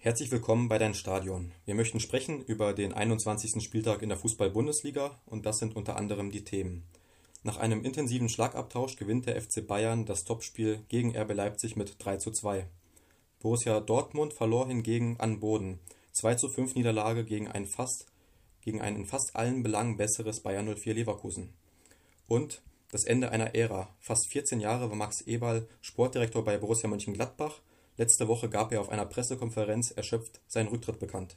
Herzlich willkommen bei Dein Stadion. Wir möchten sprechen über den 21. Spieltag in der Fußball-Bundesliga und das sind unter anderem die Themen. Nach einem intensiven Schlagabtausch gewinnt der FC Bayern das Topspiel gegen RB Leipzig mit 3 zu 2. Borussia Dortmund verlor hingegen an Boden. 2 zu 5 Niederlage gegen ein, fast, gegen ein in fast allen Belangen besseres Bayern 04 Leverkusen. Und das Ende einer Ära. Fast 14 Jahre war Max Eberl Sportdirektor bei Borussia Mönchengladbach Letzte Woche gab er auf einer Pressekonferenz erschöpft seinen Rücktritt bekannt.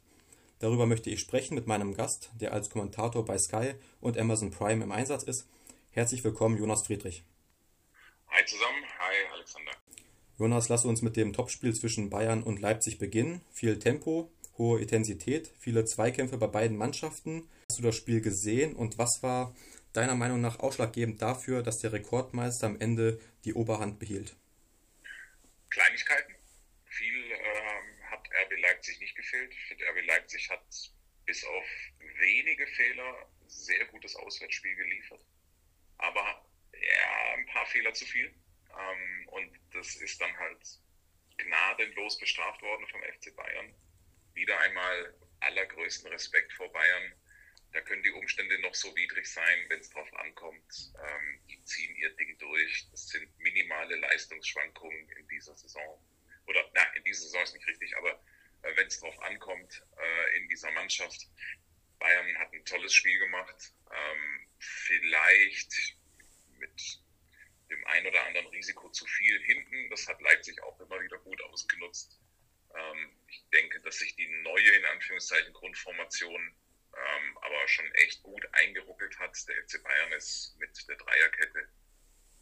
Darüber möchte ich sprechen mit meinem Gast, der als Kommentator bei Sky und Amazon Prime im Einsatz ist. Herzlich willkommen, Jonas Friedrich. Hi zusammen, hi Alexander. Jonas, lass uns mit dem Topspiel zwischen Bayern und Leipzig beginnen. Viel Tempo, hohe Intensität, viele Zweikämpfe bei beiden Mannschaften. Hast du das Spiel gesehen und was war deiner Meinung nach ausschlaggebend dafür, dass der Rekordmeister am Ende die Oberhand behielt? Kleinigkeiten, Leipzig nicht gefehlt. Ich finde, RB Leipzig hat bis auf wenige Fehler sehr gutes Auswärtsspiel geliefert. Aber ja, ein paar Fehler zu viel. Ähm, und das ist dann halt gnadenlos bestraft worden vom FC Bayern. Wieder einmal allergrößten Respekt vor Bayern. Da können die Umstände noch so widrig sein, wenn es drauf ankommt. Ähm, die ziehen ihr Ding durch. Das sind minimale Leistungsschwankungen in dieser Saison. Oder, na, in dieser Saison ist nicht richtig, aber wenn es darauf ankommt äh, in dieser Mannschaft. Bayern hat ein tolles Spiel gemacht. Ähm, vielleicht mit dem ein oder anderen Risiko zu viel hinten. Das hat Leipzig auch immer wieder gut ausgenutzt. Ähm, ich denke, dass sich die neue, in Anführungszeichen, Grundformation ähm, aber schon echt gut eingeruckelt hat. Der FC Bayern ist mit der Dreierkette.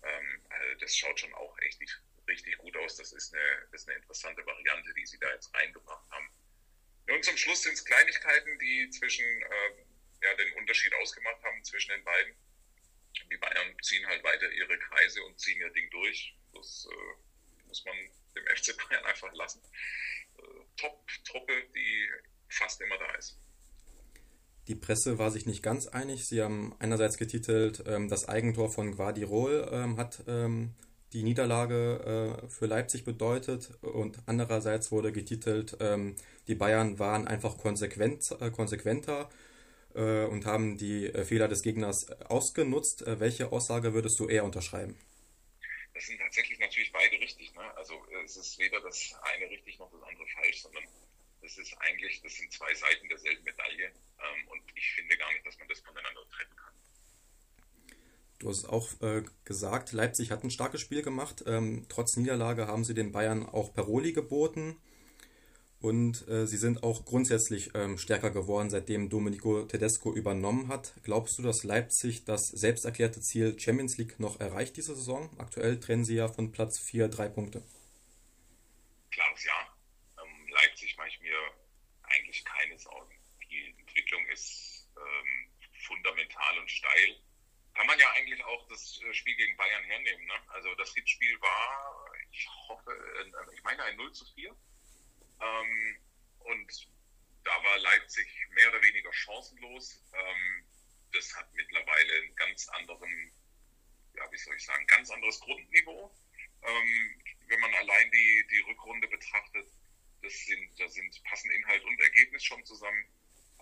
Ähm, also das schaut schon auch echt richtig gut aus. Das ist eine, ist eine interessante Variante, die sie da jetzt reingebracht haben. Und zum Schluss sind es Kleinigkeiten, die zwischen äh, ja, den Unterschied ausgemacht haben zwischen den beiden. Die Bayern ziehen halt weiter ihre Kreise und ziehen ihr Ding durch. Das äh, muss man dem FC Bayern einfach lassen. Äh, Top-Truppe, die fast immer da ist. Die Presse war sich nicht ganz einig. Sie haben einerseits getitelt, ähm, das Eigentor von Guardirol ähm, hat ähm, die Niederlage äh, für Leipzig bedeutet und andererseits wurde getitelt, ähm, die Bayern waren einfach konsequent, äh, konsequenter äh, und haben die äh, Fehler des Gegners ausgenutzt. Äh, welche Aussage würdest du eher unterschreiben? Das sind tatsächlich natürlich beide richtig. Ne? Also äh, es ist weder das eine richtig noch das andere falsch, sondern es ist eigentlich, das sind zwei Seiten derselben Medaille ähm, und ich finde gar nicht, dass man das voneinander trennen kann. Du hast auch äh, gesagt, Leipzig hat ein starkes Spiel gemacht. Ähm, trotz Niederlage haben sie den Bayern auch Paroli geboten. Und äh, sie sind auch grundsätzlich ähm, stärker geworden, seitdem Domenico Tedesco übernommen hat. Glaubst du, dass Leipzig das selbst erklärte Ziel Champions League noch erreicht diese Saison? Aktuell trennen sie ja von Platz 4 drei Punkte. Klares Ja. Ähm, Leipzig mache ich mir eigentlich keine Sorgen. Die Entwicklung ist ähm, fundamental und steil kann man ja eigentlich auch das äh, Spiel gegen Bayern hernehmen. Ne? Also das Hitspiel war, ich hoffe, ich meine ein 0 zu 4. Ähm, und da war Leipzig mehr oder weniger chancenlos. Ähm, das hat mittlerweile einen ganz anderen, ja, wie soll ich sagen, ganz anderes Grundniveau. Ähm, wenn man allein die, die Rückrunde betrachtet, das sind, da sind, passen Inhalt und Ergebnis schon zusammen.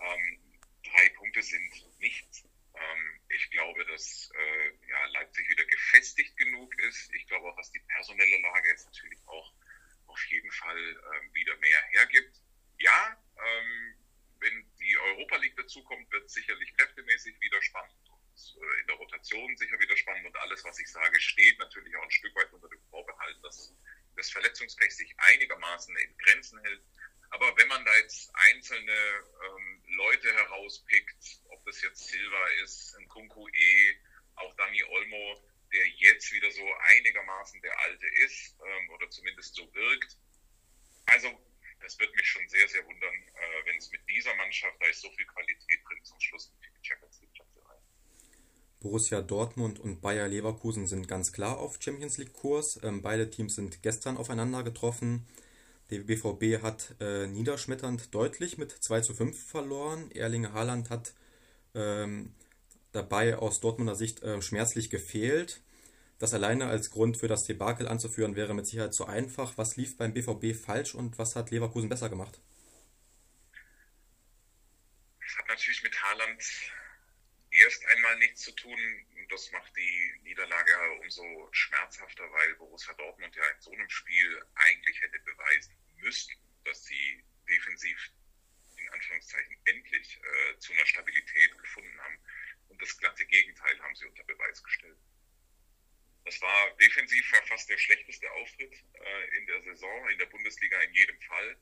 Ähm, drei Punkte sind nichts. Ähm, ich glaube, dass äh, ja, Leipzig wieder gefestigt genug ist. Ich glaube auch, dass die personelle Lage jetzt natürlich auch auf jeden Fall ähm, wieder mehr hergibt. Ja, ähm, wenn die Europa League dazukommt, wird sicherlich kräftemäßig wieder spannend und äh, in der Rotation sicher wieder spannend und alles, was ich sage, steht natürlich auch ein Stück weit unter dem Vorbehalt, dass das Verletzungspech sich einigermaßen in Grenzen hält. Aber wenn man da jetzt einzelne ähm, Leute herauspickt, ob das jetzt Silva ist, ein Kunku E, auch Dani Olmo, der jetzt wieder so einigermaßen der Alte ist ähm, oder zumindest so wirkt. Also das wird mich schon sehr, sehr wundern, äh, wenn es mit dieser Mannschaft, da ist so viel Qualität drin, zum Schluss für die Champions League Plätze rein. Borussia Dortmund und Bayer Leverkusen sind ganz klar auf Champions League Kurs. Ähm, beide Teams sind gestern aufeinander getroffen. Der BVB hat äh, niederschmetternd deutlich mit 2 zu 5 verloren. Erling Haaland hat ähm, dabei aus Dortmunder Sicht äh, schmerzlich gefehlt. Das alleine als Grund für das Debakel anzuführen wäre mit Sicherheit zu einfach. Was lief beim BVB falsch und was hat Leverkusen besser gemacht? hat natürlich mit Haaland erst einmal nichts zu tun. Das macht die Niederlage umso schmerzhafter, weil Borussia Dortmund ja in so einem Spiel eigentlich hätte beweisen müssen, dass sie defensiv in Anführungszeichen endlich äh, zu einer Stabilität gefunden haben. Und das glatte Gegenteil haben sie unter Beweis gestellt. Das war defensiv fast der schlechteste Auftritt äh, in der Saison, in der Bundesliga in jedem Fall.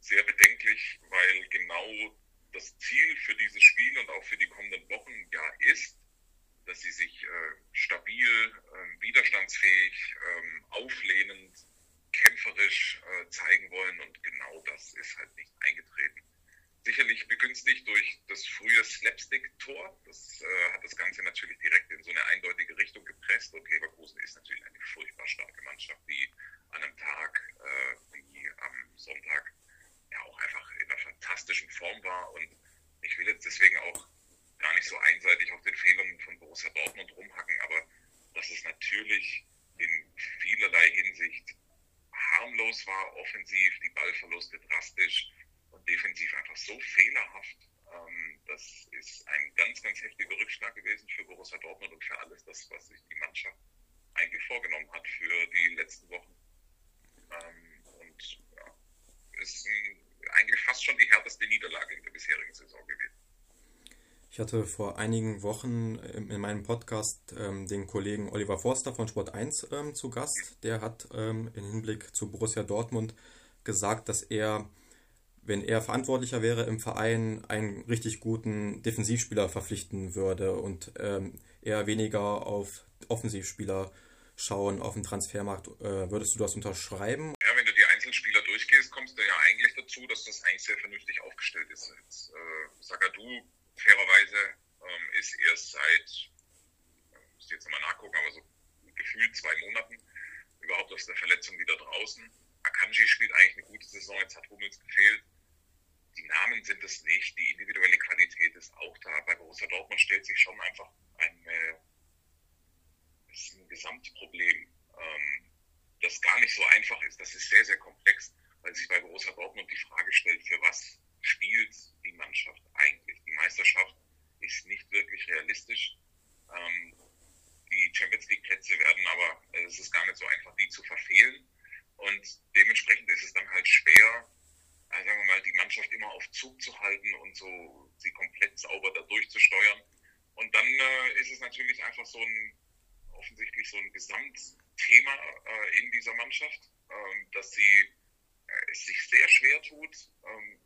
Sehr bedenklich, weil genau das Ziel für dieses Spiel und auch für die kommenden Wochen ja ist, dass sie sich äh, stabil, äh, widerstandsfähig, äh, auflehnend, kämpferisch äh, zeigen wollen und genau das ist halt nicht eingetreten. Sicherlich begünstigt durch das frühe Slapstick-Tor. Das äh, hat das Ganze natürlich direkt in so eine eindeutige Richtung gepresst und Leverkusen ist natürlich eine furchtbar starke Mannschaft, die an einem Tag äh, wie am Sonntag ja auch einfach in einer fantastischen Form war. Und ich will jetzt deswegen auch gar nicht so einseitig auf den Fehlern von Borussia Dortmund rumhacken, aber dass es natürlich in vielerlei Hinsicht harmlos war, offensiv, die Ballverluste drastisch und defensiv einfach so fehlerhaft. Ähm, das ist ein ganz, ganz heftiger Rückschlag gewesen für Borussia Dortmund und für alles das, was sich die Mannschaft eigentlich vorgenommen hat für die letzten Wochen. Ähm, und ja, ist ein eigentlich fast schon die härteste Niederlage in der bisherigen Saison gewesen. Ich hatte vor einigen Wochen ähm, in meinem Podcast ähm, den Kollegen Oliver Forster von Sport 1 ähm, zu Gast. Der hat im Hinblick zu Borussia Dortmund gesagt, dass er, wenn er verantwortlicher wäre im Verein, einen richtig guten Defensivspieler verpflichten würde und eher weniger auf Offensivspieler schauen auf dem Transfermarkt. Äh, würdest du das unterschreiben? Ja, wenn du die Einzelspieler durchgehst, kommst du ja eigentlich dazu, dass das eigentlich sehr vernünftig aufgestellt ist. Jetzt, äh, Sagadu, fairerweise, ähm, ist erst seit, äh, muss jetzt nochmal nachgucken, aber so gefühlt zwei Monaten überhaupt aus der Verletzung wieder draußen. Akanji spielt eigentlich eine gute Saison, jetzt hat Hummels gefehlt. Die Namen sind es nicht, die individuelle Qualität ist auch da. Bei Borussia Dortmund stellt sich schon einfach eine ist ein Gesamtproblem, ähm, das gar nicht so einfach ist. Das ist sehr, sehr komplex, weil sich bei Borussia Dortmund die Frage stellt, für was spielt die Mannschaft eigentlich? Die Meisterschaft ist nicht wirklich realistisch. Ähm, die Champions League Plätze werden aber, äh, es ist gar nicht so einfach, die zu verfehlen. Und dementsprechend ist es dann halt schwer, äh, sagen wir mal, die Mannschaft immer auf Zug zu halten und so sie komplett sauber da durchzusteuern. Und dann äh, ist es natürlich einfach so ein offensichtlich so ein Gesamtthema äh, in dieser Mannschaft, ähm, dass sie äh, es sich sehr schwer tut, ähm,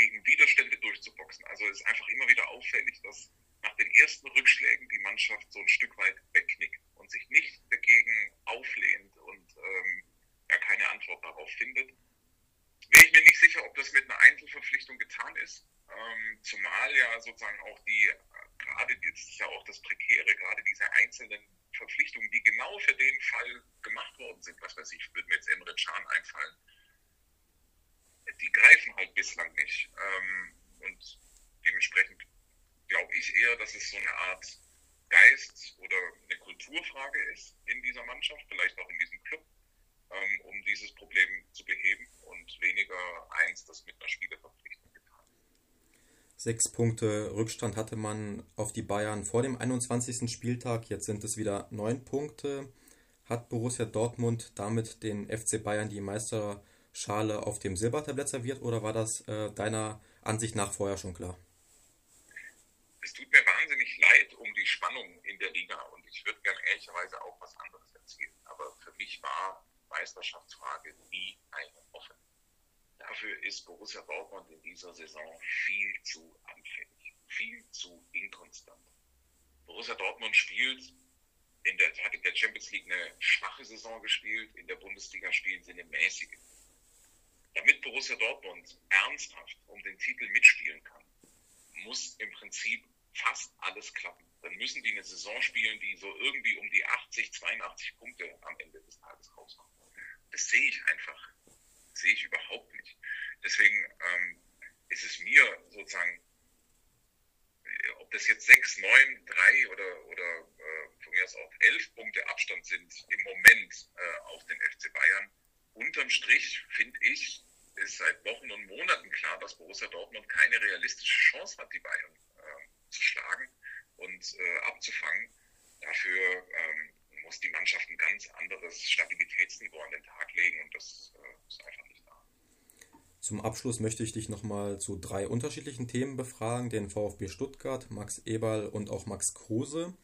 gegen Widerstände durchzuboxen. Also es ist einfach immer wieder auffällig, dass nach den ersten Rückschlägen die Mannschaft so ein Stück weit wegknickt und sich nicht dagegen auflehnt und ähm, ja keine Antwort darauf findet. Bin ich mir nicht sicher, ob das mit einer Einzelverpflichtung getan ist, ähm, zumal ja sozusagen auch die, äh, gerade jetzt ist ja auch das Prekäre, gerade diese einzelnen Verpflichtungen, die genau für den Fall gemacht worden sind, was weiß ich, würde mir jetzt Emre Can einfallen, die greifen halt bislang nicht. Ähm, und dementsprechend glaube ich eher, dass es so eine Art Geist oder eine Kulturfrage ist in dieser Mannschaft, vielleicht auch in diesem Club, ähm, um dieses Problem zu beheben und weniger eins, das mit einer Spielerverpflichtung getan. Sechs Punkte Rückstand hatte man auf die Bayern vor dem 21. Spieltag. Jetzt sind es wieder neun Punkte. Hat Borussia Dortmund damit den FC Bayern die Meisterschale auf dem Silbertablett serviert oder war das äh, deiner Ansicht nach vorher schon klar? Es tut mir wahnsinnig leid um die Spannung in der Liga und ich würde gerne ehrlicherweise auch was anderes erzählen. Aber für mich war Meisterschaftsfrage nie eine offene. Dafür ist Borussia Dortmund in dieser Saison viel zu anfällig, viel zu inkonstant. Borussia Dortmund spielt in der, hat in der Champions League eine schwache Saison gespielt, in der Bundesliga spielen sie eine mäßige. Damit Borussia Dortmund ernsthaft um den Titel mitspielen kann, muss im Prinzip fast alles klappen. Dann müssen die eine Saison spielen, die so irgendwie um die 80, 82 Punkte am Ende des Tages rauskommt. Das sehe ich einfach, sehe ich überhaupt nicht. Deswegen ähm, ist es mir sozusagen, äh, ob das jetzt sechs, neun, drei oder, oder äh, von mir aus auch elf Punkte Abstand sind im Moment äh, auf den FC Bayern, unterm Strich finde ich, ist seit Wochen und Monaten klar, dass Borussia Dortmund keine realistische Chance hat, die Bayern äh, zu schlagen und äh, abzufangen. Dafür ähm, muss die Mannschaft ein ganz anderes Stabilitätsniveau an den Tag legen und das äh, ist einfach nicht da. Zum Abschluss möchte ich dich nochmal zu drei unterschiedlichen Themen befragen: den VfB Stuttgart, Max Eberl und auch Max Kruse.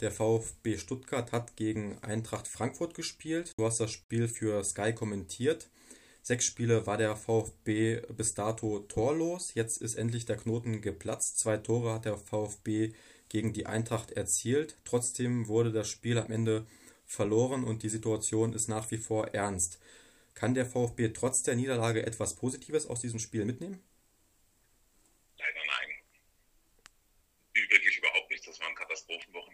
Der VfB Stuttgart hat gegen Eintracht Frankfurt gespielt. Du hast das Spiel für Sky kommentiert. Sechs Spiele war der VfB bis dato torlos. Jetzt ist endlich der Knoten geplatzt. Zwei Tore hat der VfB gegen die Eintracht erzielt. Trotzdem wurde das Spiel am Ende verloren und die Situation ist nach wie vor ernst. Kann der VfB trotz der Niederlage etwas Positives aus diesem Spiel mitnehmen? Leider nein. Wirklich überhaupt nicht. Das war ein den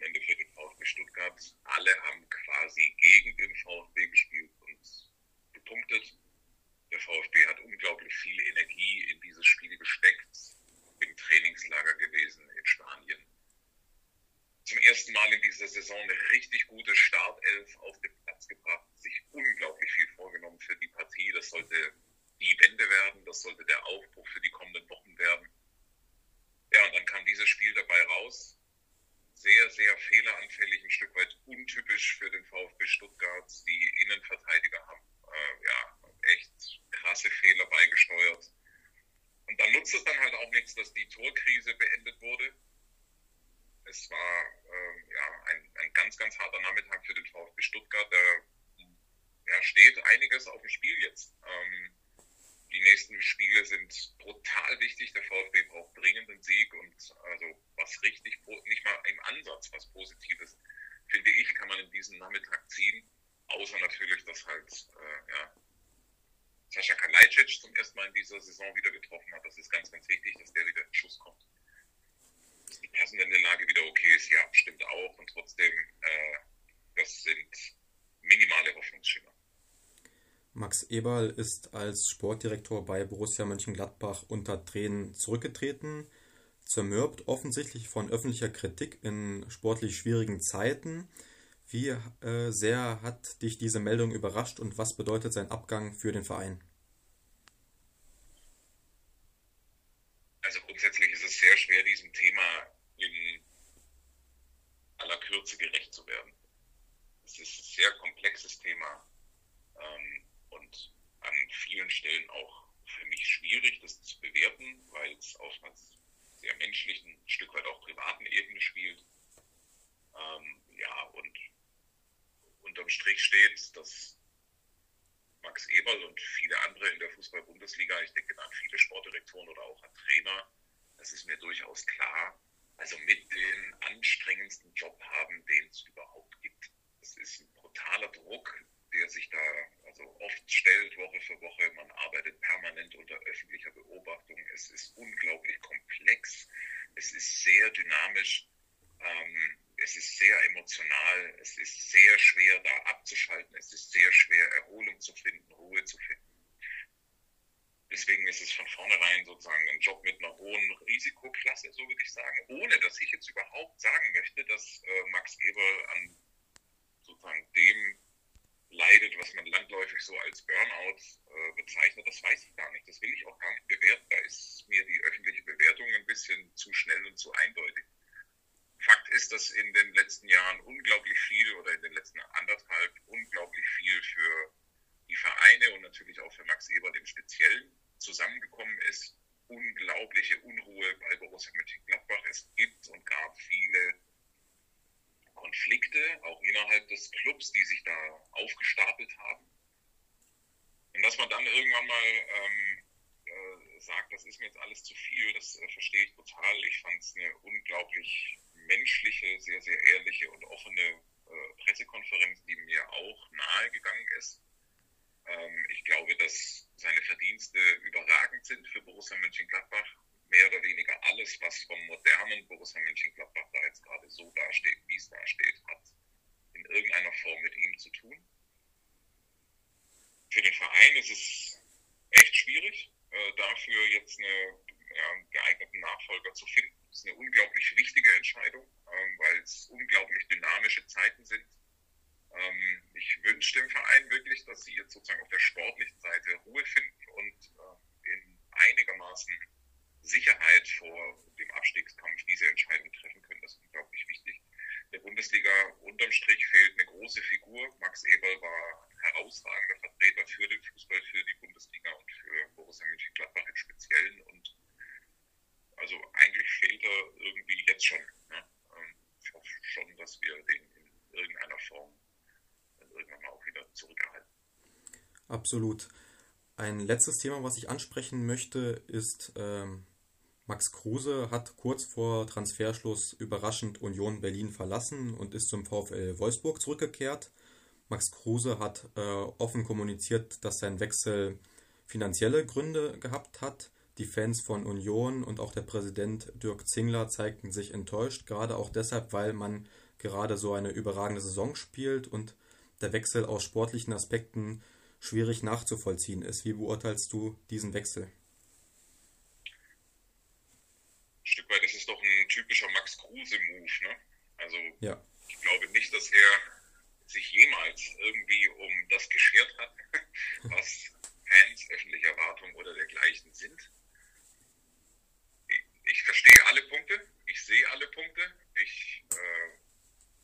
VfB Stuttgart. Alle haben quasi gegen den VfB gespielt und gepunktet. Der VfB hat unglaublich viel Energie in dieses Spiel gesteckt, im Trainingslager gewesen in Spanien. Zum ersten Mal in dieser Saison eine richtig gute Startelf auf den Platz gebracht, sich unglaublich viel vorgenommen für die Partie. Das sollte die Wende werden, das sollte der Aufbruch für die kommenden Wochen werden. Ja, und dann kam dieses Spiel dabei raus. Sehr, sehr fehleranfällig, ein Stück weit untypisch für den VfB Stuttgart. Die Innenverteidiger haben äh, ja, echt krasse Fehler beigesteuert. Und dann auch nichts, dass die Torkrise beendet wurde. Es war ähm, ja, ein, ein ganz, ganz harter Nachmittag für den VfB Stuttgart. Da ja, steht einiges auf dem Spiel jetzt. Ähm, die nächsten Spiele sind brutal wichtig. Der VfB braucht dringend einen Sieg und also was richtig, nicht mal im Ansatz was Positives, finde ich, kann man in diesem Nachmittag ziehen. Außer natürlich, dass halt äh, ja, Sascha Kalajdzic zum ersten Mal in dieser Saison wieder getroffen hat. Das ist ganz, ganz wichtig, dass der wieder in Schuss kommt. Dass die personelle Lage wieder okay ist, ja, stimmt auch. Und trotzdem, äh, das sind minimale Hoffnungsschimmer. Max Eberl ist als Sportdirektor bei Borussia Mönchengladbach unter Tränen zurückgetreten, zermürbt offensichtlich von öffentlicher Kritik in sportlich schwierigen Zeiten. Wie äh, sehr hat dich diese Meldung überrascht und was bedeutet sein Abgang für den Verein? Also grundsätzlich ist es sehr schwer, diesem Thema in aller Kürze gerecht zu werden. Es ist ein sehr komplexes Thema ähm, und an vielen Stellen auch für mich schwierig, das zu bewerten, weil es auf einer sehr menschlichen, ein Stück weit auch privaten Ebene spielt. Ähm, ja, und unterm Strich steht, dass Max Eberl und viele andere in der Fußball-Bundesliga, ich denke an viele Sportdirektoren oder auch an Trainer, das ist mir durchaus klar, also mit den anstrengendsten Job haben, den es überhaupt gibt. Es ist ein brutaler Druck, der sich da also oft stellt, Woche für Woche. Man arbeitet permanent unter öffentlicher Beobachtung. Es ist unglaublich komplex. Es ist sehr dynamisch. Ähm, es ist sehr emotional, es ist sehr schwer da abzuschalten, es ist sehr schwer Erholung zu finden, Ruhe zu finden. Deswegen ist es von vornherein sozusagen ein Job mit einer hohen Risikoklasse, so würde ich sagen, ohne dass ich jetzt überhaupt sagen möchte, dass äh, Max Eber an sozusagen dem leidet, was man landläufig so als Burnout äh, bezeichnet. Das weiß ich gar nicht. Das will ich auch gar nicht bewerten. Da ist mir die öffentliche Bewertung ein bisschen zu schnell und zu eindeutig. Ist, dass in den letzten Jahren unglaublich viel oder in den letzten anderthalb unglaublich viel für die Vereine und natürlich auch für Max Eber im Speziellen zusammengekommen ist. Unglaubliche Unruhe bei Borussia Mönchengladbach. Es gibt und gab viele Konflikte, auch innerhalb des Clubs, die sich da aufgestapelt haben. Und dass man dann irgendwann mal ähm, äh, sagt, das ist mir jetzt alles zu viel, das äh, verstehe ich total. Ich fand es eine unglaublich menschliche, sehr, sehr ehrliche und offene äh, Pressekonferenz, die mir auch nahegegangen ist. Ähm, ich glaube, dass seine Verdienste überragend sind für Borussia Mönchengladbach. Mehr oder weniger alles, was vom modernen Borussia Mönchengladbach da jetzt gerade so dasteht, wie es dasteht, hat in irgendeiner Form mit ihm zu tun. Für den Verein ist es echt schwierig, äh, dafür jetzt eine, ja, einen geeigneten Nachfolger zu finden. Das ist eine unglaublich wichtige Entscheidung, ähm, weil es unglaublich dynamische Zeiten sind. Ähm, ich wünsche dem Verein wirklich, dass sie jetzt sozusagen auf der sportlichen Seite Ruhe finden und äh, in einigermaßen Sicherheit vor dem Abstiegskampf diese Entscheidung treffen können. Das ist unglaublich wichtig. Der Bundesliga unterm Strich fehlt eine große Figur. Max Eberl war ein herausragender Vertreter für den Fußball, für die Bundesliga und für Borussia Mönchengladbach im Speziellen. Und also eigentlich fehlt er irgendwie jetzt schon. Ne? Ähm, ich hoffe schon, dass wir den in irgendeiner Form irgendwann mal auch wieder zurückerhalten. Absolut. Ein letztes Thema, was ich ansprechen möchte, ist ähm, Max Kruse hat kurz vor Transferschluss überraschend Union Berlin verlassen und ist zum VfL Wolfsburg zurückgekehrt. Max Kruse hat äh, offen kommuniziert, dass sein Wechsel finanzielle Gründe gehabt hat. Die Fans von Union und auch der Präsident Dirk Zingler zeigten sich enttäuscht, gerade auch deshalb, weil man gerade so eine überragende Saison spielt und der Wechsel aus sportlichen Aspekten schwierig nachzuvollziehen ist. Wie beurteilst du diesen Wechsel? Stück weit ist es doch ein typischer Max Kruse-Move. Ne? Also ja. ich glaube nicht, dass er sich jemals irgendwie um das geschert hat, was Fans, öffentliche Erwartungen oder dergleichen sind. Ich, ich verstehe alle Punkte, ich sehe alle Punkte, ich äh,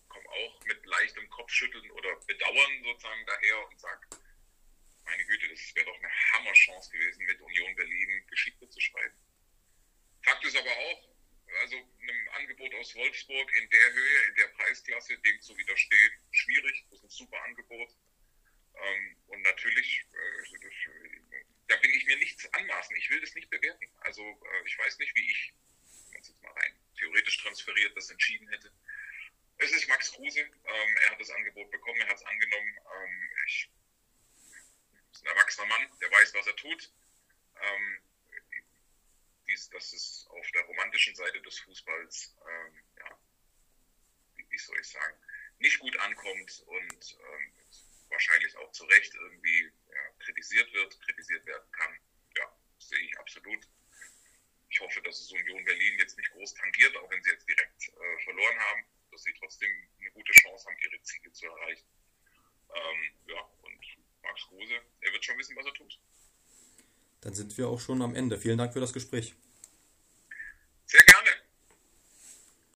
komme auch mit leichtem Kopfschütteln oder Bedauern sozusagen daher und sage, meine Güte, das wäre doch eine Hammerchance gewesen, mit Union Berlin Geschichte zu schreiben. Fakt ist aber auch, also einem Angebot aus Wolfsburg in der Höhe, in der Preisklasse, dem zu widerstehen, schwierig. Das ist ein super Angebot. Ähm, und natürlich, äh, da will ich mir nichts anmaßen. Ich will das nicht bewerten. Also äh, ich weiß nicht, wie ich, wenn es jetzt mal rein theoretisch transferiert, das entschieden hätte. Es ist Max Kruse. Ähm, er hat das Angebot bekommen, er hat es angenommen. Ist ein erwachsener Mann, der weiß, was er tut. Ähm, dies, dass es auf der romantischen Seite des Fußballs, ähm, ja, wie, wie, soll ich sagen, nicht gut ankommt und ähm, wahrscheinlich auch zu Recht irgendwie ja, kritisiert wird, kritisiert werden kann. Ja, sehe ich absolut. Ich hoffe, dass es Union Berlin jetzt nicht groß tangiert, auch wenn sie jetzt direkt äh, verloren haben, dass sie trotzdem eine gute Chance haben, ihre Ziele zu erreichen. Ähm, ja, und Max Kruse, er wird schon wissen, was er tut. Dann sind wir auch schon am Ende. Vielen Dank für das Gespräch.